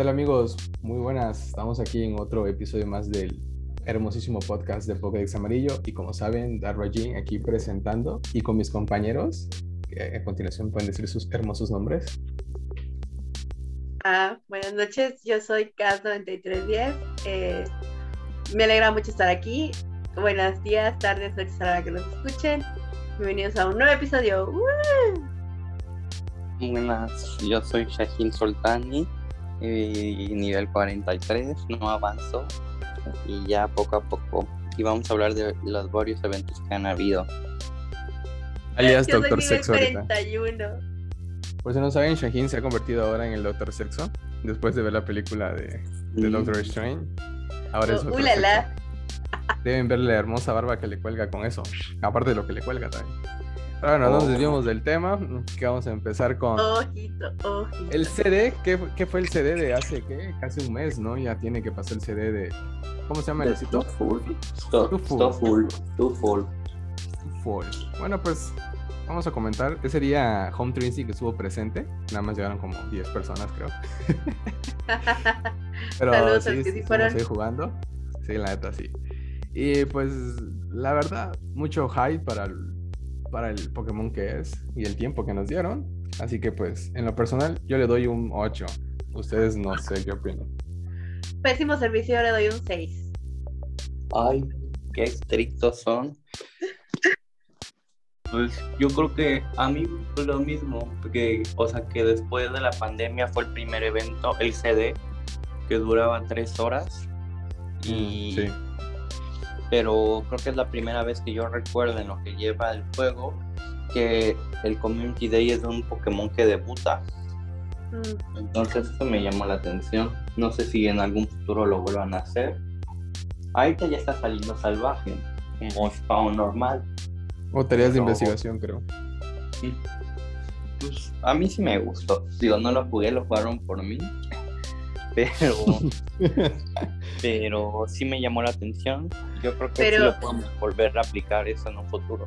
¿Qué tal amigos? Muy buenas. Estamos aquí en otro episodio más del hermosísimo podcast de Pokédex Amarillo y como saben, Darwajin aquí presentando y con mis compañeros, que a continuación pueden decir sus hermosos nombres. Ah, buenas noches, yo soy Cas9310. Eh, me alegra mucho estar aquí. Buenos días, tardes, noches a la hora que nos escuchen. Bienvenidos a un nuevo episodio. ¡Woo! Buenas, yo soy Shahin Soltani, eh, nivel 43, no avanzo y ya poco a poco. Y vamos a hablar de los varios eventos que han habido. Alias Yo Doctor Sexo ahorita. 41. Por si no saben, Shahin se ha convertido ahora en el Doctor Sexo después de ver la película de, de. Doctor Strange. Ahora es Oh. Sexo. Deben ver la hermosa barba que le cuelga con eso, aparte de lo que le cuelga también. Bueno, no nos Oh. desviamos del tema, que vamos a empezar con Ojito, ojito. el CD. ¿Qué, qué fue el CD de hace qué? Casi un mes, ¿no? Ya tiene que pasar el CD de. ¿Cómo se llama el sitio? Full. Too full. Too full. Bueno, pues vamos a comentar. Ese día Home Trinity que estuvo presente. Nada más llegaron como 10 personas, creo. Pero Saludos sí, que sí fueron. jugando. Sí, la neta, sí. Y pues, la verdad, mucho hype para para el Pokémon que es y el tiempo que nos dieron. Así que, pues, en lo personal, yo le doy un 8. Ustedes no sé qué opinan. Pésimo servicio, yo le doy un 6. Ay, qué estrictos son. Pues yo creo que a mí fue lo mismo, porque, o sea, que después de la pandemia fue el primer evento, el CD, que duraba tres horas. Y, Sí. Pero creo que es la primera vez que yo recuerdo en lo que lleva el juego que el Community Day es de un Pokémon que debuta. Mm, Entonces eso me llamó la atención. No sé si en algún futuro lo vuelvan a hacer. Ahorita ya está saliendo salvaje, como spawn normal. O tareas de investigación, creo. Pues, a mí sí me gustó. Digo, no lo jugué, lo jugaron por mí. Pero, pero sí me llamó la atención. Yo creo que sí Pero- lo podemos volver a aplicar eso en un futuro.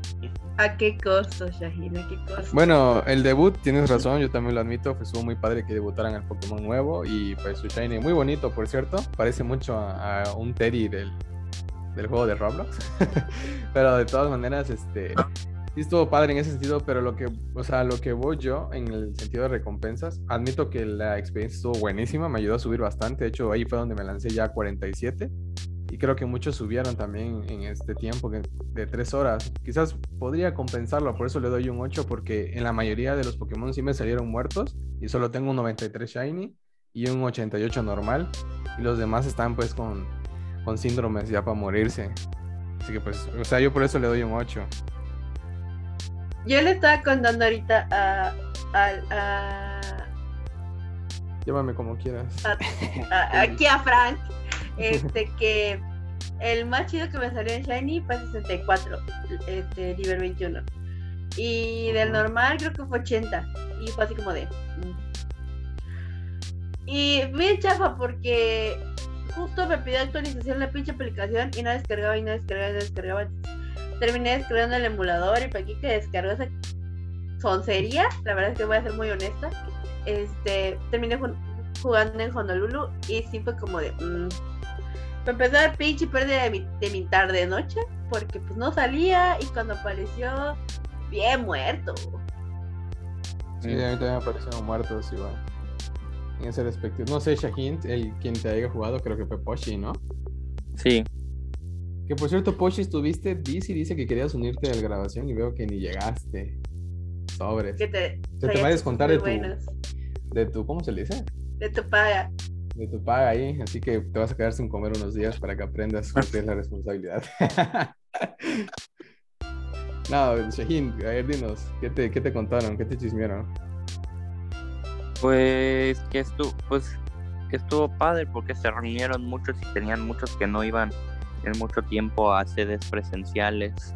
¿A qué costo, Shaheen? ¿A qué costo? Bueno, el debut, tienes razón, yo también lo admito, pues, estuvo muy padre que debutaran el Pokémon nuevo y pues su Shiny muy bonito, por cierto, parece mucho a, a un Teddy del, del juego de Roblox, pero de todas maneras, este, sí estuvo padre en ese sentido, pero lo que, o sea, lo que voy yo en el sentido de recompensas, admito que la experiencia estuvo buenísima, me ayudó a subir bastante, de hecho ahí fue donde me lancé ya a 47 y creo que muchos subieron también en este tiempo de 3 horas. Quizás podría compensarlo, por eso le doy un 8, porque en la mayoría de los Pokémon sí me salieron muertos y solo tengo un 93 Shiny y un 88 normal. Y los demás están pues con, con síndromes ya para morirse. Así que pues, o sea, yo por eso le doy un 8. Yo le estaba contando ahorita a, a- a- Llámame como quieras. a- aquí a Frank este que el más chido que me salió en Shiny fue 64, este, nivel 21. Y del normal creo que fue 80. Y fue así como de. mm. Y bien chafa porque justo me pidió actualización la pinche aplicación y no descargaba y no descargaba y no descargaba. Terminé descargando el emulador y para aquí que descargó esa soncería, la verdad es que voy a ser muy honesta. Este, terminé jugando en Honolulu y sí fue como de. mm. Me empezó a dar pinche pérdida de mi, de mi tarde noche porque pues no salía y cuando apareció, bien muerto. Sí, a mí también me parecieron muertos igual. En ese respectivo. No sé, Shaheen, el quien te haya jugado, creo que fue Poshi, ¿no? Sí, Que por cierto, Poshi, estuviste, dice y dice que querías unirte a la grabación y veo que ni llegaste. Sobres. Que te, Se te traía va a muy de tu, de tu, ¿cómo se le dice? De tu paga. De tu paga ahí, así que te vas a quedar sin comer unos días para que aprendas que es la responsabilidad. no, Shaheen, a ver, dinos, ¿qué te, qué te contaron? ¿Qué te chismearon? pues que estuvo, pues que estuvo padre porque se reunieron muchos y tenían muchos que no iban en mucho tiempo a sedes presenciales.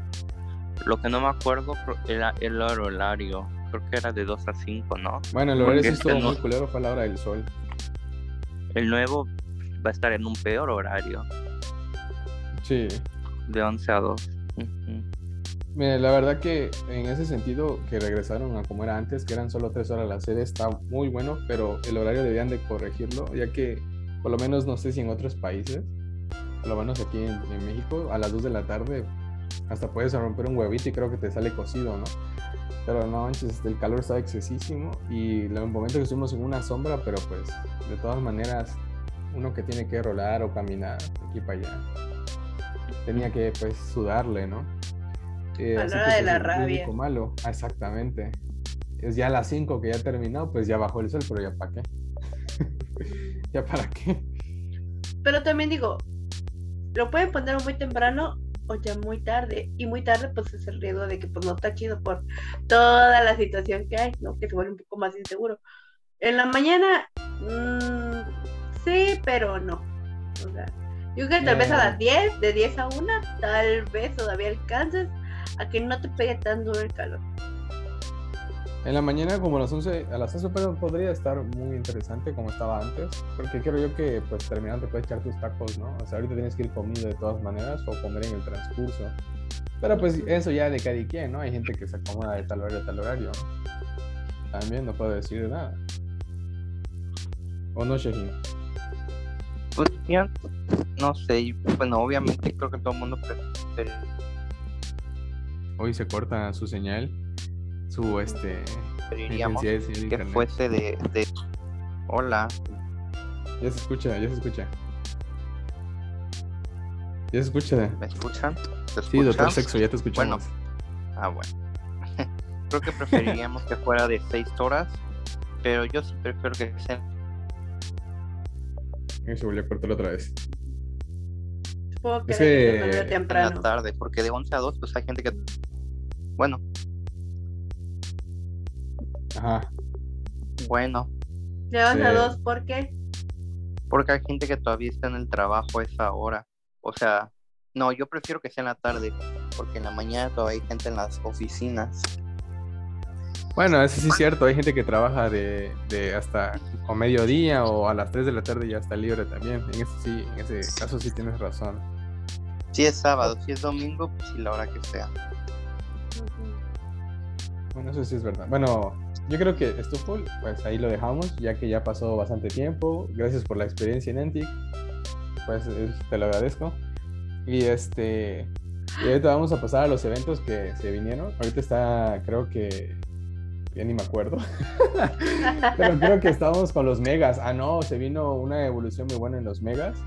Lo que no me acuerdo era el horario, creo que era de 2 a 5, ¿no? Bueno, el horario sí este estuvo no- muy culero, fue a la hora del sol. El nuevo va a estar en un peor horario, Sí. de 11 a 2. Ujú. Mira, la verdad que en ese sentido que regresaron a como era antes, que eran solo tres horas la serie, está muy bueno, pero el horario debían de corregirlo, ya que por lo menos no sé si en otros países, lo menos aquí en, en México, a las 2 de la tarde hasta puedes romper un huevito y creo que te sale cocido, ¿no? Pero no manches, el calor estaba excesísimo y en el momento que estuvimos en una sombra, pero pues de todas maneras, uno que tiene que rolar o caminar aquí para allá, tenía que pues sudarle, ¿no? Eh, A la hora de pues, la rabia. malo, Ah, exactamente. Es ya a las 5 que ya terminó, pues ya bajó el sol, pero ya para qué. ya para qué. Pero también digo, lo pueden poner muy temprano o ya muy tarde. Y muy tarde, pues es el riesgo de que pues no está chido por toda la situación que hay, ¿no? Que se vuelve un poco más inseguro. En la mañana, mm, sí, pero no. O sea, yo creo que tal vez a las 10, de 10 a 1, tal vez todavía alcances a que no te pegue tan duro el calor. En la mañana, como a las 11, a las 11 pero podría estar muy interesante como estaba antes, porque creo yo que pues terminando te puedes echar tus tacos, ¿no? O sea, ahorita tienes que ir comiendo de todas maneras o comer en el transcurso. Pero pues eso ya de cada quien, ¿no? Hay gente que se acomoda de tal horario a tal horario. También no puedo decir nada. ¿O no, Shehin? Pues ya, no sé, bueno, obviamente creo que todo el mundo prefiere Hoy se corta su señal, su este de que internet. fuese de, de... Hola, Ya se escucha, ya se escucha. Ya se escucha. ¿me escuchan? ¿Se Sí, doctor? Sexo, ya te escuchamos. Ah, bueno. Creo que preferiríamos que fuera de seis horas, pero yo sí prefiero que sea Y se volvió a cortar otra vez. Supongo que Es era que- que no era en la temprano. tarde, porque de 11 a 2, pues hay gente que... Bueno, Ajá. bueno, 11 a. 2, ¿por qué? porque hay gente que todavía está en el trabajo a esa hora. O sea, no, yo prefiero que sea en la tarde, porque en la mañana todavía hay gente en las oficinas. Bueno, eso sí es cierto. Hay gente que trabaja de, de hasta o mediodía o a las 3 de la tarde y ya está libre también. En ese, sí, en ese caso sí tienes razón. Si es sábado, si es domingo, pues sí, la hora que sea. Bueno, eso sí es verdad. Bueno, yo creo que Stuful, pues ahí lo dejamos, ya que ya pasó bastante tiempo. Gracias por la experiencia en Entic. Pues eh, te lo agradezco. Y este. Y ahorita vamos a pasar a los eventos que se vinieron. Ahorita está, creo que. Ya ni me acuerdo. Pero creo que estábamos con los megas. Ah, no, se vino una evolución muy buena en los megas.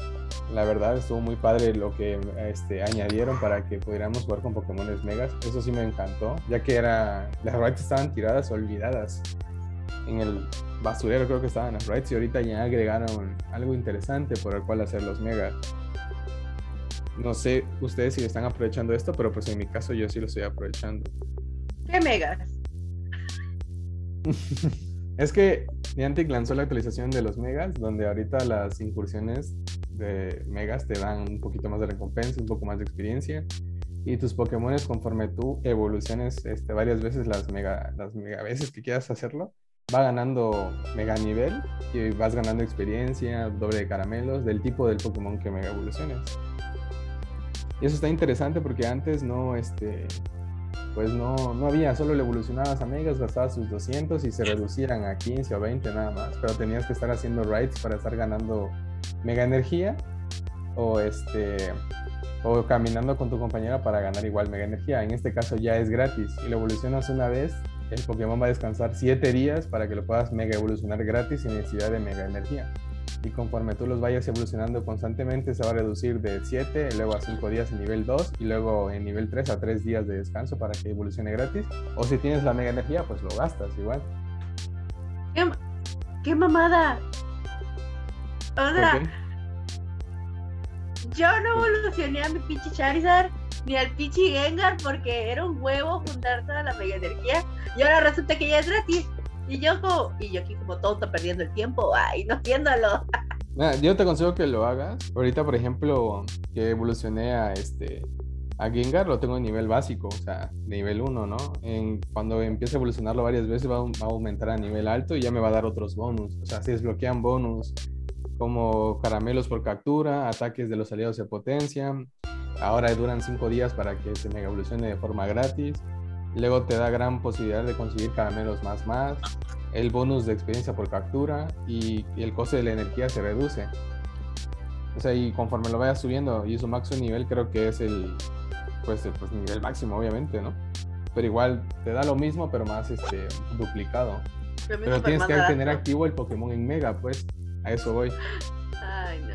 La verdad estuvo muy padre lo que este, añadieron para que pudiéramos jugar con Pokémones megas. Eso sí me encantó, ya que era las raids estaban tiradas, olvidadas. En el basurero creo que estaban las raids y ahorita ya agregaron algo interesante por el cual hacer los megas. No sé ustedes si están aprovechando esto, pero pues en mi caso yo sí lo estoy aprovechando. ¿Qué megas? Es que Niantic lanzó la actualización de los megas, donde ahorita las incursiones de megas te dan un poquito más de recompensa, un poco más de experiencia. Y tus Pokémones, conforme tú evoluciones este, varias veces las mega, las mega veces que quieras hacerlo, va ganando mega nivel y vas ganando experiencia, doble de caramelos, del tipo del Pokémon que mega evoluciones. Y eso está interesante porque antes no, este, pues no, no había, solo le evolucionabas a megas, gastabas sus 200 y se reducían a 15 o 20 nada más, pero tenías que estar haciendo raids para estar ganando mega energía o este o caminando con tu compañera para ganar igual mega energía. En este caso ya es gratis y lo evolucionas una vez, el Pokémon va a descansar 7 días para que lo puedas mega evolucionar gratis sin necesidad de mega energía. Y conforme tú los vayas evolucionando constantemente, se va a reducir de 7, luego a 5 días en nivel 2 y luego en nivel 3 a 3 días de descanso para que evolucione gratis. O si tienes la mega energía, pues lo gastas igual. ¿Qué, ma- qué mamada? O ¿Por sea, yo no evolucioné a mi pinche Charizard ni al pinche Gengar porque era un huevo juntar toda la mega energía y ahora resulta que ya es gratis. Y yo como, y yo aquí como tonta perdiendo el tiempo, ay, no haciéndolo. Nada, yo te aconsejo que lo hagas. Ahorita, por ejemplo, que evolucioné a este a Gengar, lo tengo en nivel básico, o sea, de nivel 1, ¿no? En, cuando empiece a evolucionarlo varias veces va a, va a aumentar a nivel alto y ya me va a dar otros bonus. O sea, si desbloquean bonus como caramelos por captura, ataques de los aliados se potencian, ahora duran 5 días para que se mega evolucione de forma gratis. Luego te da gran posibilidad de conseguir caramelos más más. El bonus de experiencia por captura y, el coste de la energía se reduce. O sea, y conforme lo vayas subiendo y su máximo nivel creo que es el pues, el, pues nivel máximo, obviamente, ¿no? Pero igual te da lo mismo, pero más este duplicado. Pero tienes que tener activo el Pokémon en Mega, pues. A eso voy. Ay, no.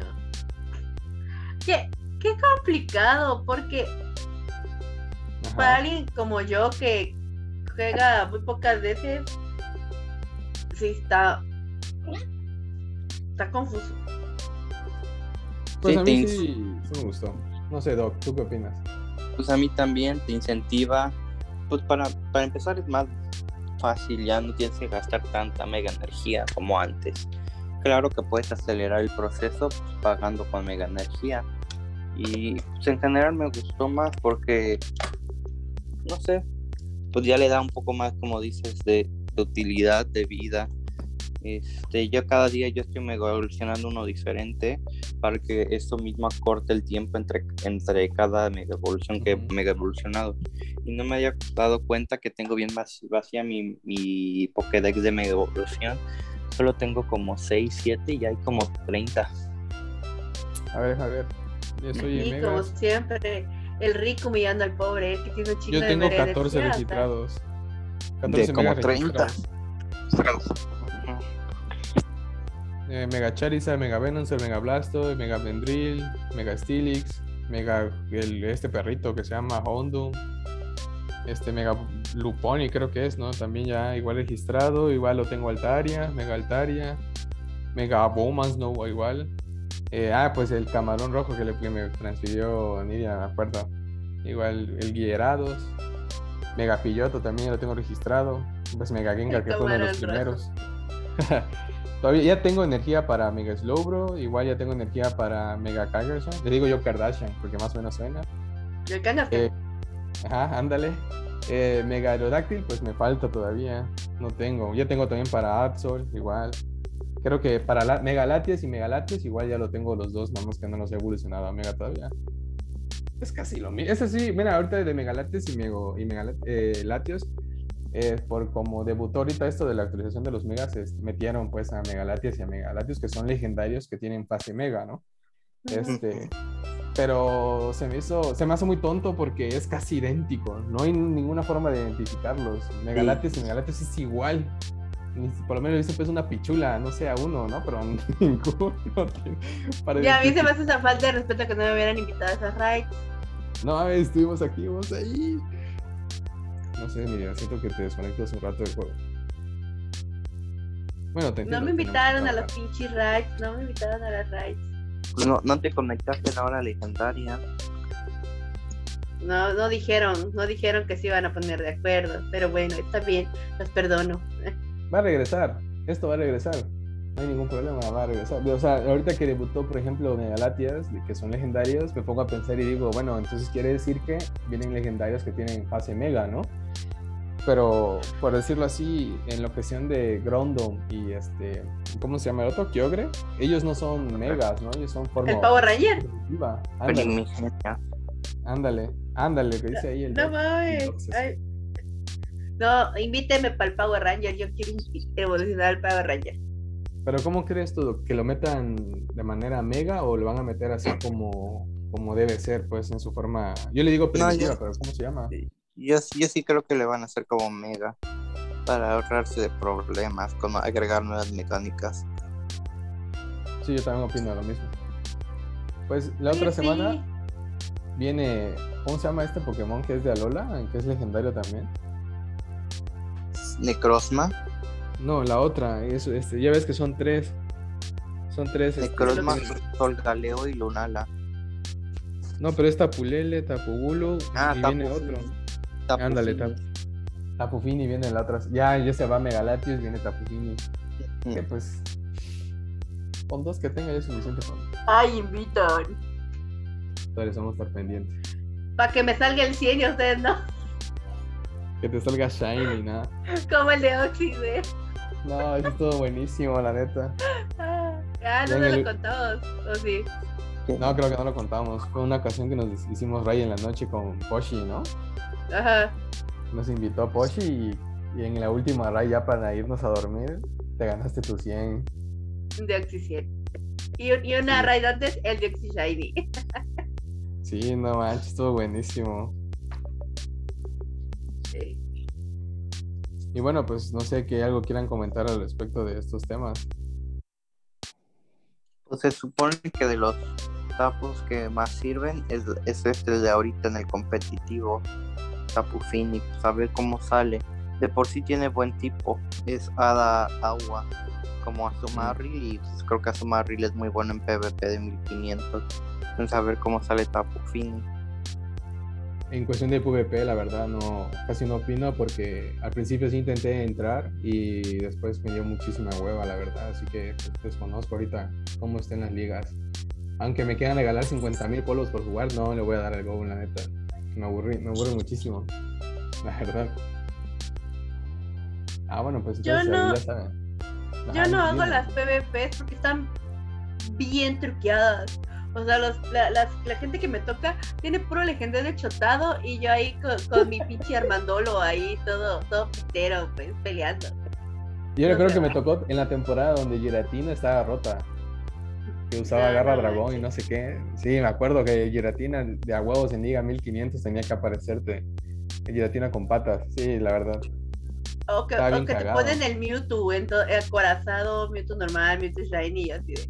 Qué, qué complicado, porque Ajá. para alguien como yo que juega muy pocas veces, sí está. Está confuso. Pues Sí, a mí te sí, sí me gustó. No sé, Doc, ¿tú qué opinas? Pues a mí también te incentiva, pues para, para empezar es más fácil, ya no tienes que gastar tanta mega energía como antes. Claro que puedes acelerar el proceso pues, pagando con mega energía. Y pues, en general me gustó más porque, no sé, pues ya le da un poco más, como dices, de, de utilidad, de vida. Este, yo cada día yo estoy mega evolucionando uno diferente para que esto mismo acorte el tiempo entre, entre cada mega evolución que he mega evolucionado. Y no me había dado cuenta que tengo bien vac- vacía mi, mi Pokédex de mega evolución. Solo tengo como 6, 7 y hay como 30. A ver, a ver. Yo soy Y como Megas. siempre, el rico humillando al pobre, que tiene un chingo Yo de tengo mega 14 energía, registrados. De como megas 30. registrados. Eh, Mega Charizard, Mega Venusaur, Mega Blastoise, Mega Vendrill, Mega Steelix, Mega el, este perrito que se llama Houndoom, este Mega Luponi creo que es, ¿no? También ya igual registrado, igual lo tengo Altaria, Mega Altaria, Mega Bowmansnow igual. Eh, ah, pues el camarón rojo que, le, que me transfirió Nidia, me acuerdo. Igual el Guierados, Mega Pilloto también lo tengo registrado. Pues Mega Gengar que fue uno de los primeros. Todavía ya tengo energía para Mega Slowbro, igual ya tengo energía para Mega Kardashian. Le digo yo Kardashian porque más o menos suena. El. Eh, ajá, ándale. Eh, Mega Aerodactyl, pues me falta todavía. No tengo. Ya tengo también para Absol, igual. Creo que para la, Mega Latias y Mega Latios, igual ya lo tengo los dos, nada más que no los he evolucionado a Mega todavía. Es casi lo mismo. Ese sí, mira, ahorita de Mega Latios y, Mego- y Mega Lat- eh, Latios, eh, por como debutó ahorita esto de la actualización de los Megas, es- metieron pues a Mega Latias y a Mega Latios, que son legendarios que tienen fase Mega, ¿no? Este, pero se me hizo, se me hace muy tonto porque es casi idéntico. No hay ninguna forma de identificarlos. Megalatios y Megalatios es igual. Por lo menos dice pues una pichula, no sé a uno, ¿no? Pero ninguno para Y a mí se me hace esa falta de respeto que no me hubieran invitado a esas raids. No, a ver, estuvimos activos ahí. No sé, mira, siento que te desconectas un rato del juego. Bueno, te No entiendo, me tenemos que invitaron a las trabajar. pinches raids, no me invitaron a las raids. Pues no, no te conectaste a la hora legendaria. No, no dijeron, no dijeron que se iban a poner de acuerdo, pero bueno, está bien, los perdono. Va a regresar. Esto va a regresar. No hay ningún problema, va a regresar. O sea, ahorita que debutó, por ejemplo, Megalatias, que son legendarios, me pongo a pensar y digo, bueno, entonces quiere decir que vienen legendarios que tienen fase mega, ¿no? Pero, por decirlo así, en la cuestión de Grondom y este, ¿cómo se llama el otro? Kyogre, ellos no son megas, ¿no? Ellos son forma El Power Ranger. Ándale, ándale, ándale, que dice ahí el No mames. No, invíteme para el Power Ranger, yo quiero evolucionar al Power Ranger. Pero ¿cómo crees tú que lo metan de manera mega o lo van a meter así como, como debe ser, pues en su forma? Yo le digo No, primitiva, yo- pero ¿cómo se llama? Yo, yo sí creo que le van a hacer como mega para ahorrarse de problemas, como agregar nuevas mecánicas. Sí, yo también opino lo mismo. Pues la otra sí. semana viene, ¿cómo se llama este Pokémon que es de Alola? Que es legendario también. Necrozma, No, la otra, eso, este, ya ves que son tres. Son tres. este, Necrozma, tienen- Solgaleo y Lunala. No, pero es Tapulele, Tapugulu Ah, y viene otro. Tapu Ándale. Tapu. Tapufini viene la otra. Ya, ya se va Megalatius, viene Tapufini. Que pues. Con dos que tenga ya es suficiente con Ay, invitan. Entonces vamos a estar pendientes. Para que me salga el 100 y ustedes no. Que te salga Shiny, nada. Como el de Oxide. No, eso es todo buenísimo, la neta. Ah, ah, no Venga, solo Lu- con todos. O sí. No, creo que no lo contamos. Fue una ocasión que nos hicimos ray en la noche con Poshi, ¿no? Ajá. Nos invitó a Poshi y, y en la última ray ya para irnos a dormir, te ganaste tu 100. De Oxy 100. Y, y una Sí. raid antes, el de Oxy Shiny. Sí, no manches, estuvo buenísimo. Y bueno, pues no sé que algo quieran comentar al respecto de estos temas. Pues se supone que de los tapos que más sirven es, es este de ahorita en el competitivo. Tapu Phoenix, a ver cómo sale. De por sí tiene buen tipo. Es Hada Agua, como Azumaril. Y pues creo que Azumaril es muy bueno en PvP de 1500. Entonces a ver cómo sale Tapu Phoenix. En cuestión de PvP, la verdad, no, casi no opino porque al principio sí intenté entrar y después me dio muchísima hueva, la verdad. Así que desconozco ahorita cómo estén las ligas. Aunque me quieran regalar 50 mil polos por jugar, no le voy a dar el go, la neta. Me aburrí, me aburre muchísimo, la verdad. Ah, bueno, pues Yo no- ya saben. Yo no hago las PvPs porque están bien truqueadas. O sea, los, la, las- la gente que me toca tiene puro legendario chotado y yo ahí con, con mi pinche Armandolo ahí todo, todo pitero, pues, peleando. Yo recuerdo sé. que me tocó en la temporada donde Giratina estaba rota. Que usaba Ah, garra dragón y no sé qué. Sí, me acuerdo que Giratina de a huevos en Liga 1500 tenía que aparecerte. Giratina con patas, sí, la verdad. O que, o que te ponen el Mewtwo, en to- el corazado, Mewtwo normal, Mewtwo Shiny y así de.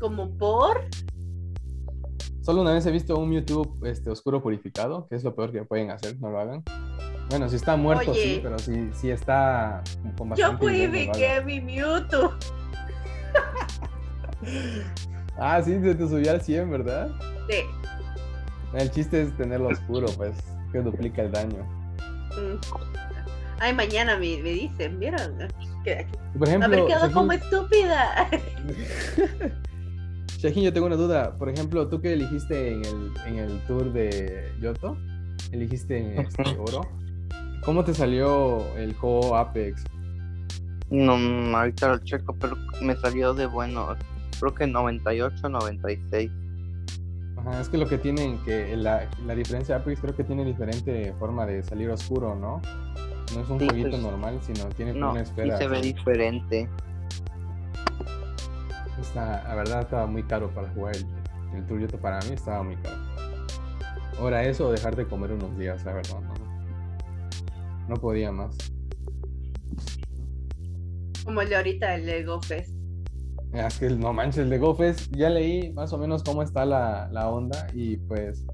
Como por. Solo una vez he visto un YouTube este, oscuro purificado, que es lo peor que pueden hacer, no lo hagan. Bueno, si está muerto, sí, pero si, si está con Yo no purifiqué mi Mewtwo. Ah, sí, se te subió al 100, ¿verdad? Sí. El chiste es tenerlo oscuro, pues, que duplica el daño. Mm. Ay, mañana me, me dicen, ¿vieron? Que- Por ejemplo, Haber quedado Shahin- como estúpida. Shahin, yo tengo una duda. Por ejemplo, tú que eligiste en el, en el tour de Yoto, eligiste este, oro. ¿Cómo te salió el juego Apex? No, ahorita lo checo, pero me salió de bueno. Creo que 98, 96. Ajá, es que lo que tienen, que la, la diferencia de Apex creo que tiene diferente forma de salir oscuro, ¿no? No es un Sí, jueguito pues, normal, sino tiene No, una sí esfera. se ve así. diferente. Está- la verdad estaba muy caro para jugar el, el para mí estaba muy caro. Ahora eso o dejar de comer unos días, la verdad, no, no podía más. Como el de ahorita, el de GoFest. Ah, Es que no manches, el de GoFest ya leí más o menos cómo está la, la onda y pues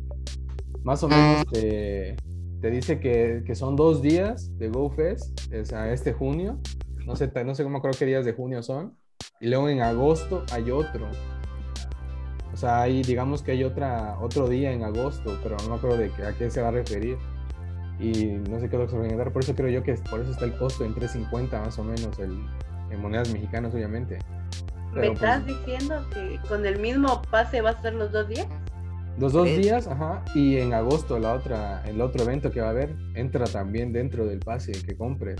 más o menos te, te dice que, que son dos días de GoFest, o sea, este junio, no sé, no sé cómo creo qué días de junio son, y luego en agosto hay otro. O sea, hay, digamos que hay otra, otro día en agosto, pero no me acuerdo de qué, a qué se va a referir. Y no sé qué es lo que se va a inventar, por eso creo yo que por eso está el costo en 3.50 más o menos, el, en monedas mexicanas obviamente. ¿Me Pero, estás pues, diciendo que con el mismo pase va a ser los dos días? Los dos días, ajá, y en agosto la otra, el otro evento que va a haber entra también dentro del pase que compres.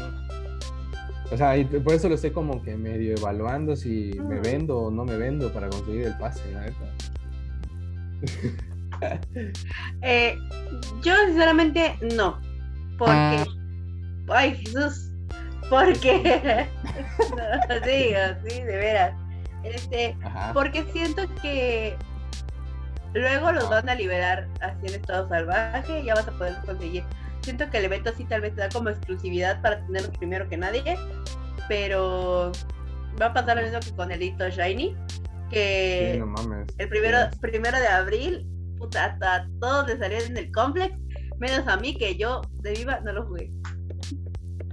O sea, y por eso lo estoy como que medio evaluando si me vendo o no me vendo para conseguir el pase, la neta. Eh, yo sinceramente no. Porque. Ay, Jesús. Porque. no, sí, sí, de veras. Este, Ajá. porque siento que luego los van a liberar así en estado salvaje y ya vas a poder conseguir. Siento que el evento sí tal vez te da como exclusividad para tenerlo primero que nadie, pero va a pasar lo mismo que con el hito Shiny, que Sí, no mames. el primero, Sí. primero de abril, puta, hasta todos le salieron en el complex, menos a mí que yo de viva no lo jugué.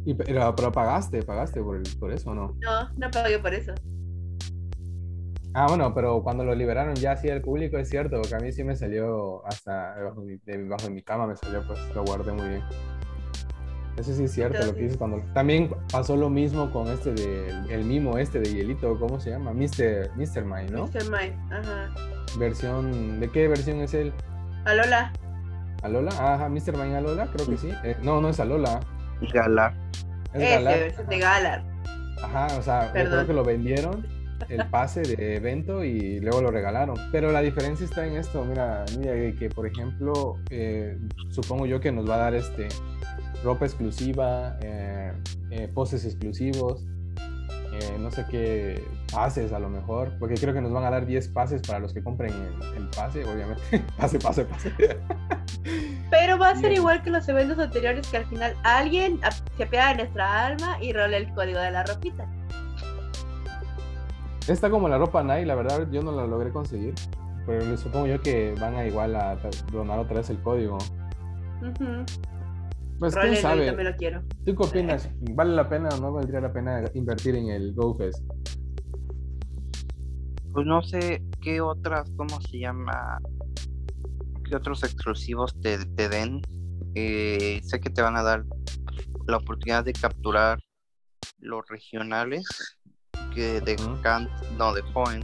Y, pero, pero pagaste, pagaste por, el- por eso, ¿no? No, no pagué por eso. Ah, bueno, pero cuando lo liberaron ya así al público, es cierto, porque a mí sí me salió hasta debajo de mi, de- debajo de mi cama, me salió, pues lo guardé muy bien. Eso sí es cierto, lo que dices cuando... También pasó lo mismo con este de... El mimo este de hielito, ¿cómo se llama? Mr. Mr. Mine, ¿no? Mr. Mime, ajá. Versión... ¿De qué versión es él? Alola, ¿Alola? Ajá, Mr. Mine Alola, creo que sí. Eh, no, no es Alola, Galar. es ese, Galar. versión de Galar. Ajá, o sea, yo creo que lo vendieron el pase de evento y luego lo regalaron. Pero la diferencia está en esto, mira, mira que por ejemplo, eh, supongo yo que nos va a dar este ropa exclusiva, eh, eh, poses exclusivos, no sé qué pases a lo mejor, porque creo que nos van a dar 10 pases para los que compren el, pase, obviamente. pase, pase, pase. Pero va a ser igual que los eventos anteriores que al final alguien se apiada de nuestra alma y rola el código de la ropita. Está como la ropa Nike, la verdad yo no la logré conseguir. Pero supongo yo que van a igual a donar otra vez el código. Pues quién sabe. lo quiero. ¿Tú qué opinas? ¿Vale la pena o no valdría la pena invertir en el GoFest? Pues no sé qué otras, ¿cómo se llama? ¿Qué otros exclusivos te, te den? Eh, sé que te van a dar la oportunidad de capturar los regionales que de Kant, no, de Cohen,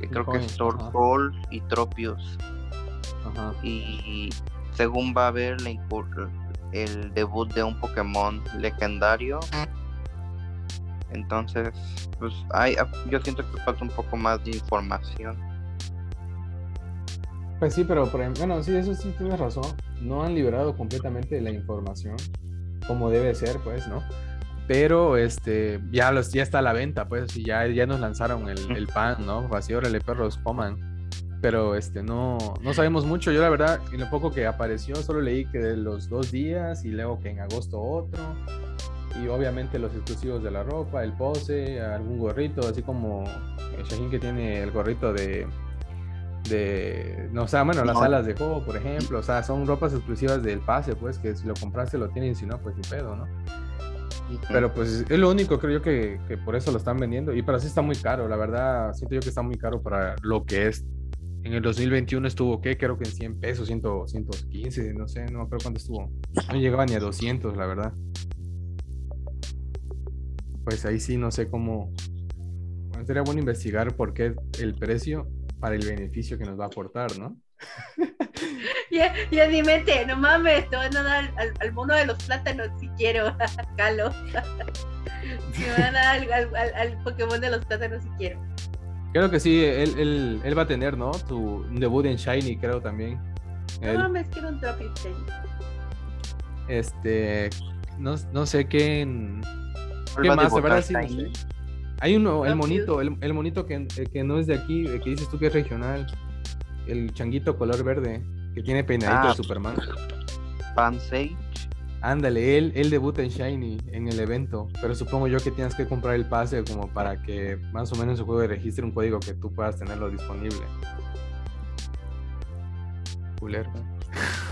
que creo que es Torcol y Tropius. Y según va a haber la, el debut de un Pokémon legendario. Entonces, pues hay, yo siento que falta un poco más de información. Pues sí, pero por bueno, sí, eso sí tienes razón. No han liberado completamente la información como debe ser, pues, ¿no? Pero este, ya los, ya está a la venta, pues, y ya, ya nos lanzaron el, el pan, ¿no? Así, órale, perros, coman pero este no, no sabemos mucho. Yo la verdad, en lo poco que apareció, solo leí que de los dos días y luego que en agosto otro. Y obviamente los exclusivos de la ropa, el pose, algún gorrito, así como el Shaheen que tiene el gorrito de, de no o sea, bueno, las alas de juego, por ejemplo, o sea, son ropas exclusivas del pase, pues, que si lo compraste lo tienen, si no, pues ni pedo, ¿no? Pero pues es lo único, creo yo, que, que, por eso lo están vendiendo. Y para sí está muy caro, la verdad, siento yo que está muy caro para lo que es en el 2021 estuvo, ¿qué? Creo que en 100 pesos, 100, 115, no sé, no me acuerdo cuánto estuvo. No llegaba ni a 200, la verdad. Pues ahí sí, no sé cómo. sería bueno investigar por qué el precio para el beneficio que nos va a aportar, ¿no? Ya, ya mi mente, no mames, te van a dar al, mono de los plátanos si quiero, calo. me van a dar al, al Pokémon de los plátanos si quiero. Creo que sí, él, él, él va a tener, ¿no? Su debut en Shiny, creo también. No, me quiero un Trophy Shiny. Este, no, no sé qué, qué más, de verdad sí, Hay uno, el monito, el, el monito que, que, no es de aquí, que dices tú que es regional. El changuito color verde, que tiene peinadito de ah, Superman. Pansage. Ándale, él, él debuta en Shiny en el evento, pero supongo yo que tienes que comprar el pase como para que más o menos su juego registre un código que tú puedas tenerlo disponible. Culero.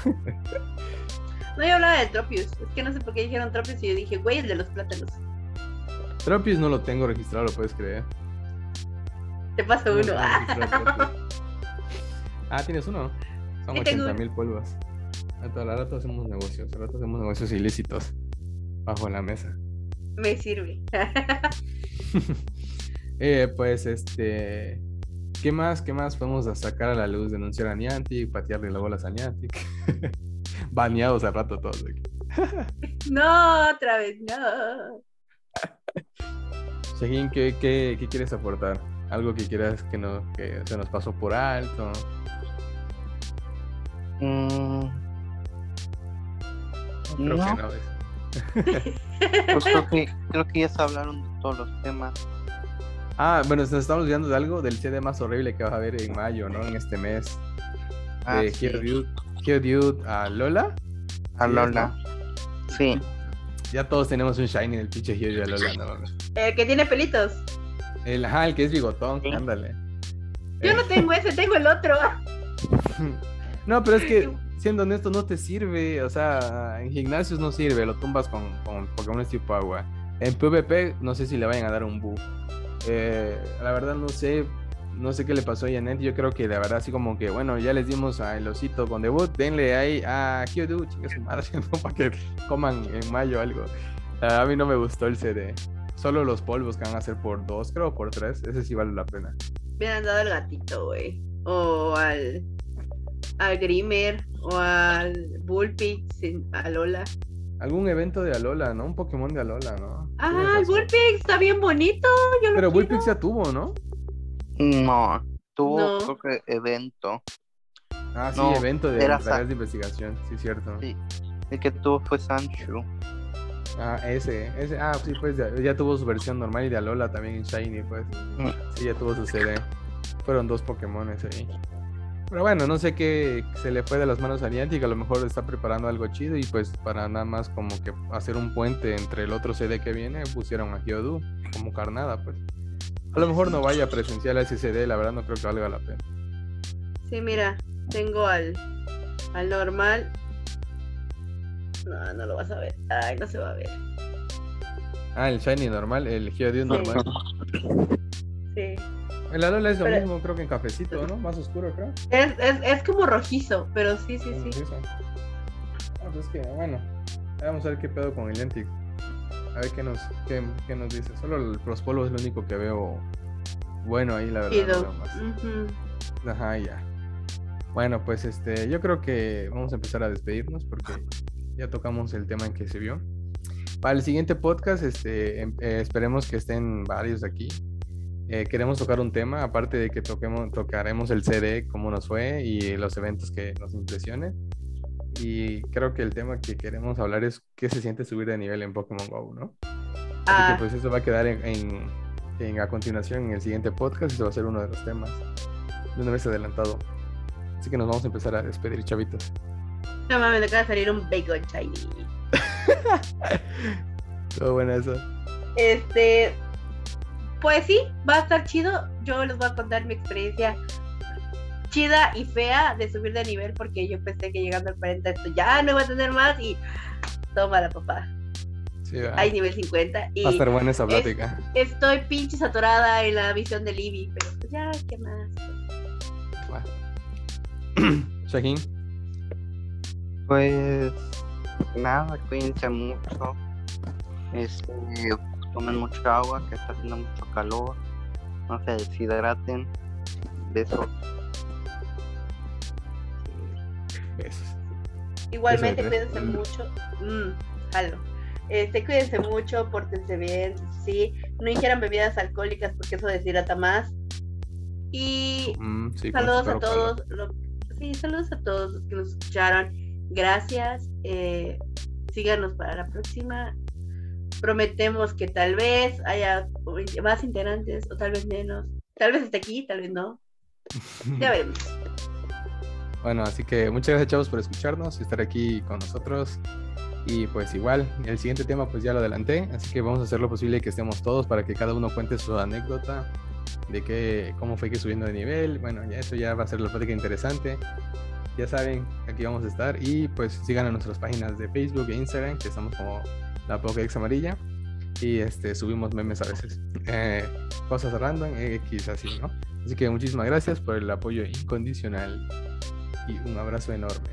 No, yo hablaba de Tropius. Es que no sé por qué dijeron Tropius y yo dije, güey, el de los plátanos. Tropius no lo tengo registrado, lo puedes creer. Te paso uno. ah, tienes uno. Son 80 mil polvos. Al rato hacemos negocios, al rato hacemos negocios ilícitos bajo la mesa. Me sirve. eh, pues este. ¿Qué más? ¿Qué más podemos sacar a la luz? Denunciar a Niantic, patearle la bola a Niantic. Baneados al rato todos aquí. no, otra vez, no. Seguín, ¿qué, qué, qué quieres aportar? ¿Algo que quieras que, no, que se nos pasó por alto? Mm, Creo que no. pues creo que, creo que ya se hablaron de todos los temas. Ah, bueno, nos estamos olvidando de algo del CD más horrible que vas a ver en mayo, ¿no? En este mes. Ah, de sí. Dude, a Lola. A Lola. Sí. Ya todos tenemos un shiny en el pinche Here de Lola, ¿no? El que tiene pelitos. El, ajá, el que es bigotón, ándale. Yo no tengo ese, tengo el otro. no, pero es que siendo honesto, no te sirve. O sea, en gimnasios no sirve, lo tumbas con, con Pokémon tipo agua. En PvP, no sé si le vayan a dar un buff. Eh, la verdad, no sé. No sé qué le pasó a Janet. Yo creo que la verdad, así como que, bueno, ya les dimos a el osito con debut. Denle ahí a Kyodu, chingue su madre, para que coman en mayo algo. a mí no me gustó el CD. Solo los polvos que van a hacer por dos, creo, por tres. Ese sí vale la pena. Hubieran dado el gatito, güey. O al al Grimer o al Bullpix, a Alola. Algún evento de Alola, ¿no? Un Pokémon de Alola, ¿no? Ah, el Bullpix está bien bonito. Pero Bullpix ya tuvo, ¿no? No, tuvo No. creo que evento. Ah, sí, No, evento de tareas de investigación, sí, cierto. Sí. El que tuvo fue Sancho. Ah, ese, ese, ah, sí, pues ya, ya tuvo su versión normal y de Alola también en Shiny, pues. Mm. Sí, ya tuvo su CD. Fueron dos Pokémones ahí. Pero bueno, no sé qué se le fue de las manos a Niantic, a lo mejor está preparando algo chido y pues para nada más como que hacer un puente entre el otro CD que viene, pusieron a Geodude como carnada, pues. A lo mejor no vaya presencial a ese CD, la verdad no creo que valga la pena. Sí, mira, tengo al, al normal. No, no lo vas a ver. Ay, no se va a ver. Ah, el Shiny normal, el Geodude normal. Sí. El Alola es lo Pero- mismo, creo que en cafecito, ¿no? Más oscuro, creo. Es, es, es como rojizo, pero sí, sí, Sí. Ah, pues que, bueno, vamos a ver qué pedo con el Niantic. A ver qué nos, qué, qué nos dice. Solo el Prospolo es lo único que veo bueno ahí, la verdad. no. Ajá, ya. Bueno, pues este, yo creo que vamos a empezar a despedirnos porque ya tocamos el tema en que se vio. Para el siguiente podcast, este, em- eh, esperemos que estén varios aquí. Eh, queremos tocar un tema, aparte de que toquemos, tocaremos el CD, cómo nos fue y los eventos que nos impresionen. Y creo que el tema que queremos hablar es qué se siente subir de nivel en Pokémon Go, ¿no? Así Ah, que pues eso va a quedar en, en- en- a continuación en el siguiente podcast y eso va a ser uno de los temas de una vez adelantado. Así que nos vamos a empezar a despedir, chavitos. no mames, me acaba de salir un bacon shiny. Todo bueno eso. Este, pues sí, va a estar chido. Yo les voy a contar mi experiencia chida y fea de subir de nivel porque yo pensé que llegando al 40 esto ya no iba a tener más y toma la papá. Sí, va. Hay nivel 50 y va a estar buena esa es- plática. estoy pinche saturada en la visión de Libby, pero pues ya, ¿qué más? Shahin, Pues nada, cuídense mucho. Este, tomen mucha agua, que está haciendo mucho calor. No se deshidraten. Besos. besos. Igualmente, cuídense Mm. mucho. Mm, jalo. Este, cuídense mucho, pórtense bien, sí. No ingieran bebidas alcohólicas porque eso deshidrata más. Y Mm, sí, saludos a todos. lo- sí, saludos a todos los que nos escucharon. Gracias. eh, síganos para la próxima. Prometemos que tal vez haya más integrantes o tal vez menos. Tal vez esté aquí, tal vez no. Ya veremos. Bueno, así que muchas gracias, chavos, por escucharnos y estar aquí con nosotros. Y pues igual, el siguiente tema pues ya lo adelanté, así que vamos a hacer lo posible que estemos todos para que cada uno cuente su anécdota de que, cómo fue que subiendo de nivel. Bueno, ya eso ya va a ser la plática interesante. Ya saben, aquí vamos a estar y pues sigan a nuestras páginas de Facebook e Instagram, que estamos como la Pokédex amarilla y este, subimos memes a veces. Eh, cosas random, eh, X así, ¿no? Así que muchísimas gracias por el apoyo incondicional y un abrazo enorme.